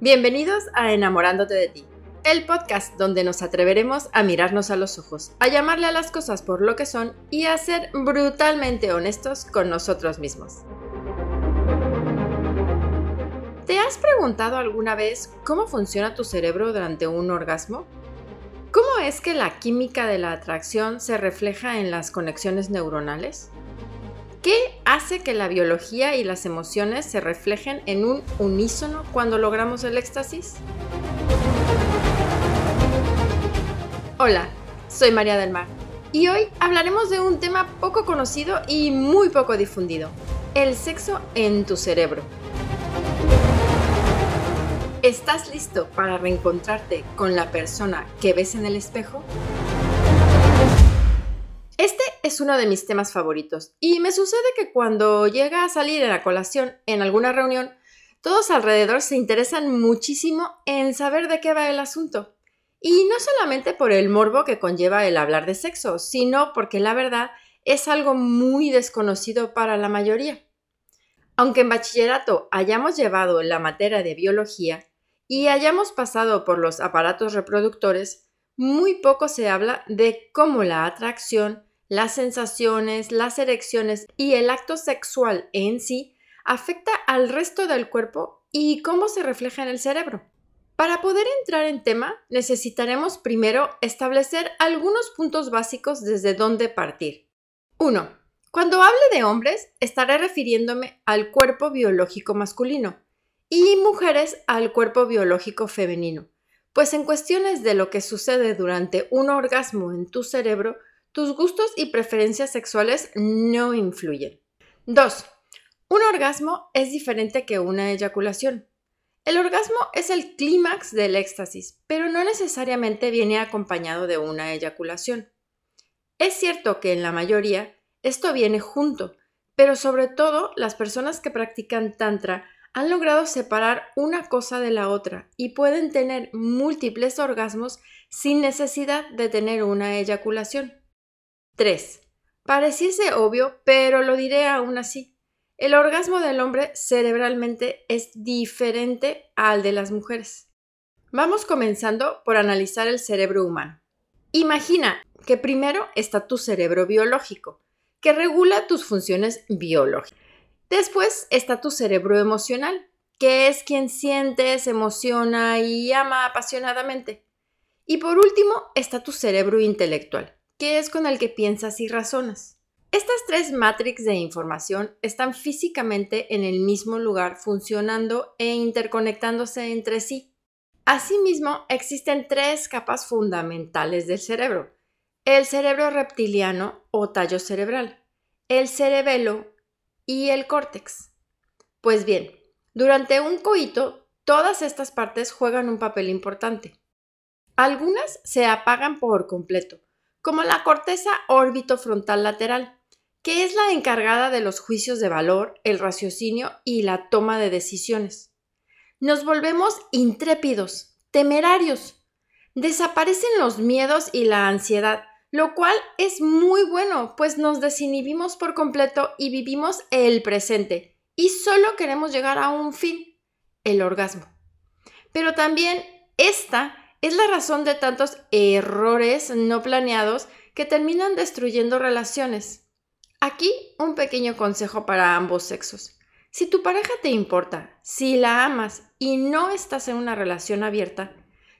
Bienvenidos a Enamorándote de ti, el podcast donde nos atreveremos a mirarnos a los ojos, a llamarle a las cosas por lo que son y a ser brutalmente honestos con nosotros mismos. ¿Te has preguntado alguna vez cómo funciona tu cerebro durante un orgasmo? ¿Cómo es que la química de la atracción se refleja en las conexiones neuronales? ¿Qué hace que la biología y las emociones se reflejen en un unísono cuando logramos el éxtasis? Hola, soy María del Mar y hoy hablaremos de un tema poco conocido y muy poco difundido, el sexo en tu cerebro. ¿Estás listo para reencontrarte con la persona que ves en el espejo? Es uno de mis temas favoritos y me sucede que cuando llega a salir en la colación en alguna reunión, todos alrededor se interesan muchísimo en saber de qué va el asunto. Y no solamente por el morbo que conlleva el hablar de sexo, sino porque la verdad es algo muy desconocido para la mayoría. Aunque en bachillerato hayamos llevado la materia de biología y hayamos pasado por los aparatos reproductores, muy poco se habla de cómo la atracción, las sensaciones, las erecciones y el acto sexual en sí afecta al resto del cuerpo y cómo se refleja en el cerebro. Para poder entrar en tema, necesitaremos primero establecer algunos puntos básicos desde dónde partir. 1. Cuando hable de hombres, estaré refiriéndome al cuerpo biológico masculino y mujeres al cuerpo biológico femenino, pues en cuestiones de lo que sucede durante un orgasmo en tu cerebro tus gustos y preferencias sexuales no influyen. 2. Un orgasmo es diferente que una eyaculación. El orgasmo es el clímax del éxtasis, pero no necesariamente viene acompañado de una eyaculación. Es cierto que en la mayoría esto viene junto, pero sobre todo las personas que practican tantra han logrado separar una cosa de la otra y pueden tener múltiples orgasmos sin necesidad de tener una eyaculación. 3. Pareciese obvio, pero lo diré aún así. El orgasmo del hombre cerebralmente es diferente al de las mujeres. Vamos comenzando por analizar el cerebro humano. Imagina que primero está tu cerebro biológico, que regula tus funciones biológicas. Después está tu cerebro emocional, que es quien siente, se emociona y ama apasionadamente. Y por último está tu cerebro intelectual, que es con el que piensas y razonas. Estas tres matrix de información están físicamente en el mismo lugar funcionando e interconectándose entre sí. Asimismo, existen tres capas fundamentales del cerebro. El cerebro reptiliano o tallo cerebral, el cerebelo y el córtex. Pues bien, durante un coito, todas estas partes juegan un papel importante. Algunas se apagan por completo, como la corteza órbito frontal lateral, que es la encargada de los juicios de valor, el raciocinio y la toma de decisiones. Nos volvemos intrépidos, temerarios. Desaparecen los miedos y la ansiedad, lo cual es muy bueno, pues nos desinhibimos por completo y vivimos el presente, y solo queremos llegar a un fin, el orgasmo. Pero también esta es la razón de tantos errores no planeados que terminan destruyendo relaciones. Aquí un pequeño consejo para ambos sexos. Si tu pareja te importa, si la amas y no estás en una relación abierta,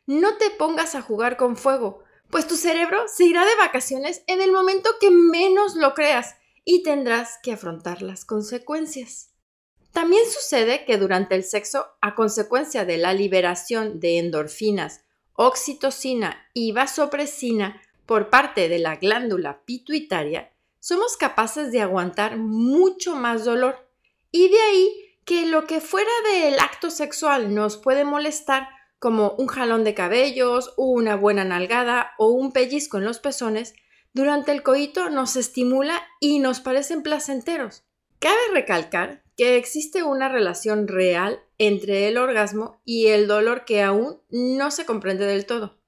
no te pongas a jugar con fuego, pues tu cerebro se irá de vacaciones en el momento que menos lo creas y tendrás que afrontar las consecuencias. También sucede que durante el sexo, a consecuencia de la liberación de endorfinas oxitocina y vasopresina por parte de la glándula pituitaria, somos capaces de aguantar mucho más dolor. Y de ahí que lo que fuera del acto sexual nos puede molestar, como un jalón de cabellos, una buena nalgada o un pellizco en los pezones, durante el coito nos estimula y nos parecen placenteros. Cabe recalcar que existe una relación real entre el orgasmo y el dolor que aún no se comprende del todo.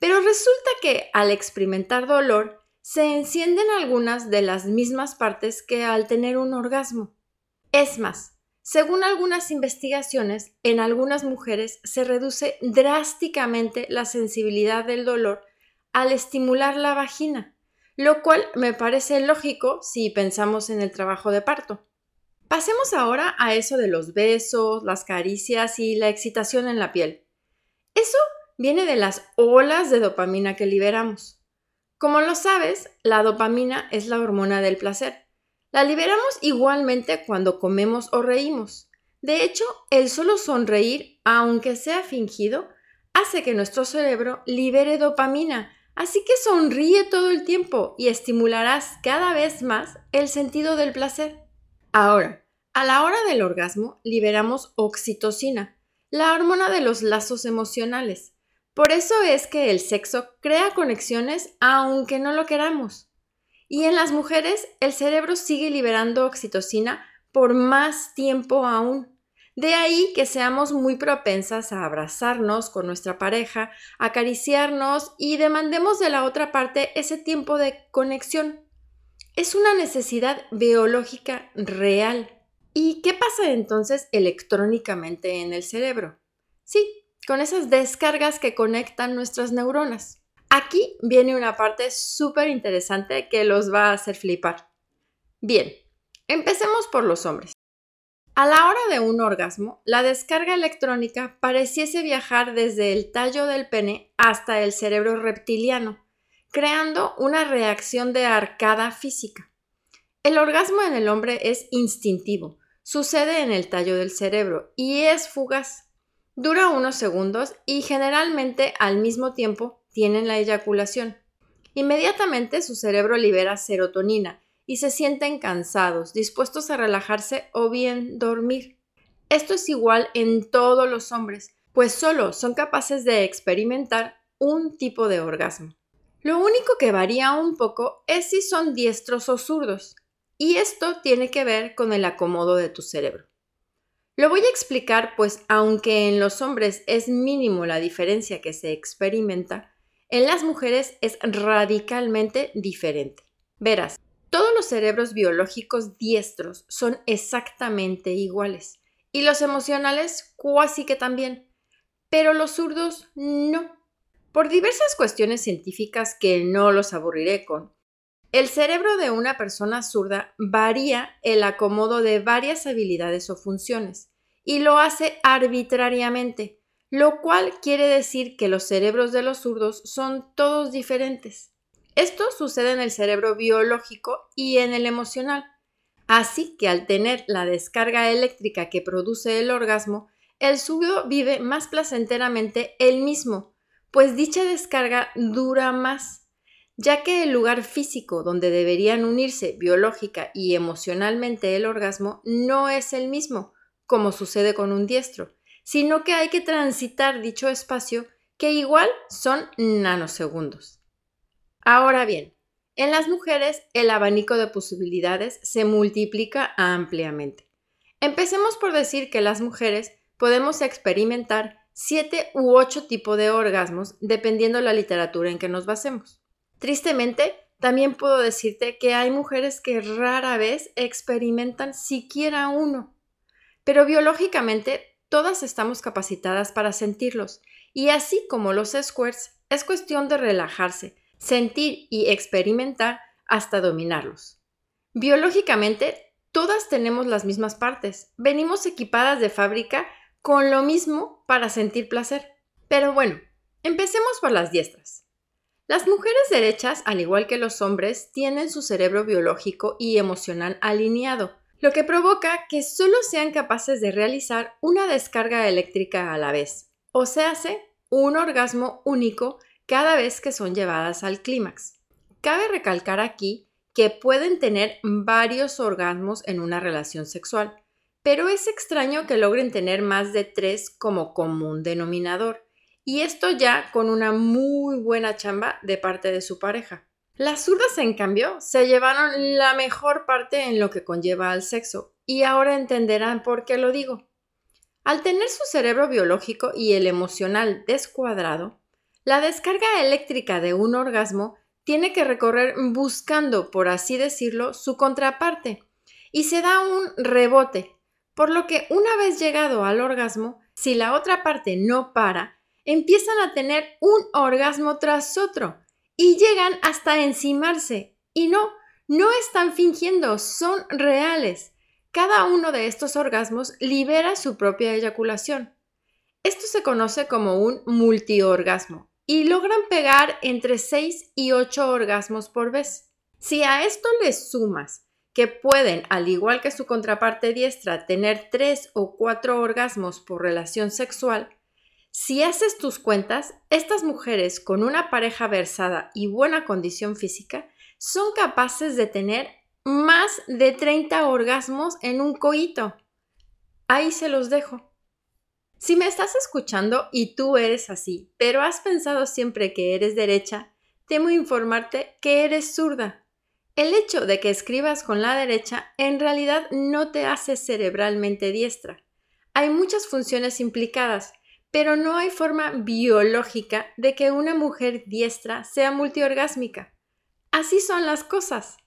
Pero resulta que al experimentar dolor se encienden algunas de las mismas partes que al tener un orgasmo. Es más, según algunas investigaciones, en algunas mujeres se reduce drásticamente la sensibilidad del dolor al estimular la vagina, lo cual me parece lógico si pensamos en el trabajo de parto. Pasemos ahora a eso de los besos, las caricias y la excitación en la piel. Eso viene de las olas de dopamina que liberamos. Como lo sabes, la dopamina es la hormona del placer. La liberamos igualmente cuando comemos o reímos. De hecho, el solo sonreír, aunque sea fingido, hace que nuestro cerebro libere dopamina, Así que sonríe todo el tiempo y estimularás cada vez más el sentido del placer. Ahora, a la hora del orgasmo liberamos oxitocina, la hormona de los lazos emocionales. Por eso es que el sexo crea conexiones aunque no lo queramos. Y en las mujeres el cerebro sigue liberando oxitocina por más tiempo aún. De ahí que seamos muy propensas a abrazarnos con nuestra pareja, acariciarnos y demandemos de la otra parte ese tiempo de conexión. Es una necesidad biológica real. ¿Y qué pasa entonces electrónicamente en el cerebro? Sí, con esas descargas que conectan nuestras neuronas. Aquí viene una parte súper interesante que los va a hacer flipar. Bien, empecemos por los hombres. A la hora de un orgasmo, la descarga electrónica pareciese viajar desde el tallo del pene hasta el cerebro reptiliano, creando una reacción de arcada física. El orgasmo en el hombre es instintivo, sucede en el tallo del cerebro y es fugaz. Dura unos segundos y generalmente al mismo tiempo tienen la eyaculación. Inmediatamente su cerebro libera serotonina, y se sienten cansados, dispuestos a relajarse o bien dormir. Esto es igual en todos los hombres, pues solo son capaces de experimentar un tipo de orgasmo. Lo único que varía un poco es si son diestros o zurdos, y esto tiene que ver con el acomodo de tu cerebro. Lo voy a explicar, pues aunque en los hombres es mínimo la diferencia que se experimenta, en las mujeres es radicalmente diferente. Verás, todos los cerebros biológicos diestros son exactamente iguales y los emocionales cuasi que también, pero los zurdos no. Por diversas cuestiones científicas que no los aburriré con, el cerebro de una persona zurda varía el acomodo de varias habilidades o funciones y lo hace arbitrariamente, lo cual quiere decir que los cerebros de los zurdos son todos diferentes. Esto sucede en el cerebro biológico y en el emocional. Así que al tener la descarga eléctrica que produce el orgasmo, el zurdo vive más placenteramente el mismo, pues dicha descarga dura más, ya que el lugar físico donde deberían unirse biológica y emocionalmente el orgasmo no es el mismo, como sucede con un diestro, sino que hay que transitar dicho espacio que igual son nanosegundos. Ahora bien, en las mujeres el abanico de posibilidades se multiplica ampliamente. Empecemos por decir que las mujeres podemos experimentar siete u ocho tipos de orgasmos dependiendo la literatura en que nos basemos. Tristemente, también puedo decirte que hay mujeres que rara vez experimentan siquiera uno, pero biológicamente todas estamos capacitadas para sentirlos y así como los squares es cuestión de relajarse, sentir y experimentar hasta dominarlos. Biológicamente, todas tenemos las mismas partes. Venimos equipadas de fábrica con lo mismo para sentir placer. Pero bueno, empecemos por las diestras. Las mujeres derechas, al igual que los hombres, tienen su cerebro biológico y emocional alineado, lo que provoca que solo sean capaces de realizar una descarga eléctrica a la vez, o se hace un orgasmo único cada vez que son llevadas al clímax. Cabe recalcar aquí que pueden tener varios orgasmos en una relación sexual, pero es extraño que logren tener más de tres como común denominador, y esto ya con una muy buena chamba de parte de su pareja. Las zurdas, en cambio, se llevaron la mejor parte en lo que conlleva al sexo, y ahora entenderán por qué lo digo. Al tener su cerebro biológico y el emocional descuadrado, la descarga eléctrica de un orgasmo tiene que recorrer buscando, por así decirlo, su contraparte y se da un rebote, Por lo que una vez llegado al orgasmo, si la otra parte no para, empiezan a tener un orgasmo tras otro y llegan hasta encimarse. Y no, no están fingiendo, son reales. Cada uno de estos orgasmos libera su propia eyaculación. Esto se conoce como un multiorgasmo y logran pegar entre 6 y 8 orgasmos por vez. Si a esto le sumas que pueden, al igual que su contraparte diestra, tener 3 o 4 orgasmos por relación sexual, si haces tus cuentas, estas mujeres con una pareja versada y buena condición física son capaces de tener más de 30 orgasmos en un coito. Ahí se los dejo. Si me estás escuchando y tú eres así, pero has pensado siempre que eres derecha, temo informarte que eres zurda. El hecho de que escribas con la derecha en realidad no te hace cerebralmente diestra. Hay muchas funciones implicadas, pero no hay forma biológica de que una mujer diestra sea multiorgásmica. Así son las cosas.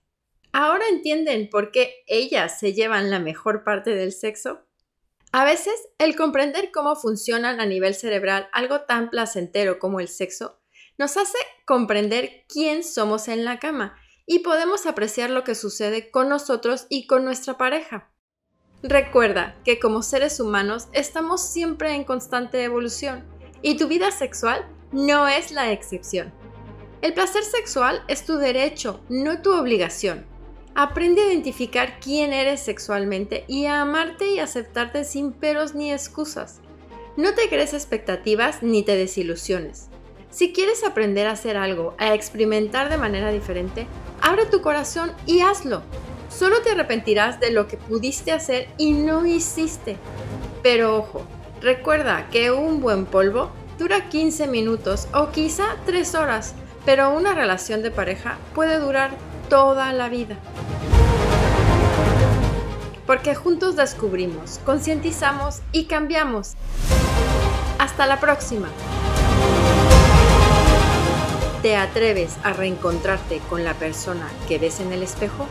¿Ahora entienden por qué ellas se llevan la mejor parte del sexo? A veces, el comprender cómo funcionan a nivel cerebral algo tan placentero como el sexo nos hace comprender quién somos en la cama y podemos apreciar lo que sucede con nosotros y con nuestra pareja. Recuerda que como seres humanos estamos siempre en constante evolución y tu vida sexual no es la excepción. El placer sexual es tu derecho, no tu obligación. Aprende a identificar quién eres sexualmente y a amarte y aceptarte sin peros ni excusas. No te crees expectativas ni te desilusiones. Si quieres aprender a hacer algo, a experimentar de manera diferente, abre tu corazón y hazlo. Solo te arrepentirás de lo que pudiste hacer y no hiciste. Pero ojo, recuerda que un buen polvo dura 15 minutos o quizá 3 horas, pero una relación de pareja puede durar toda la vida. Porque juntos descubrimos, concientizamos y cambiamos. Hasta la próxima. ¿Te atreves a reencontrarte con la persona que ves en el espejo?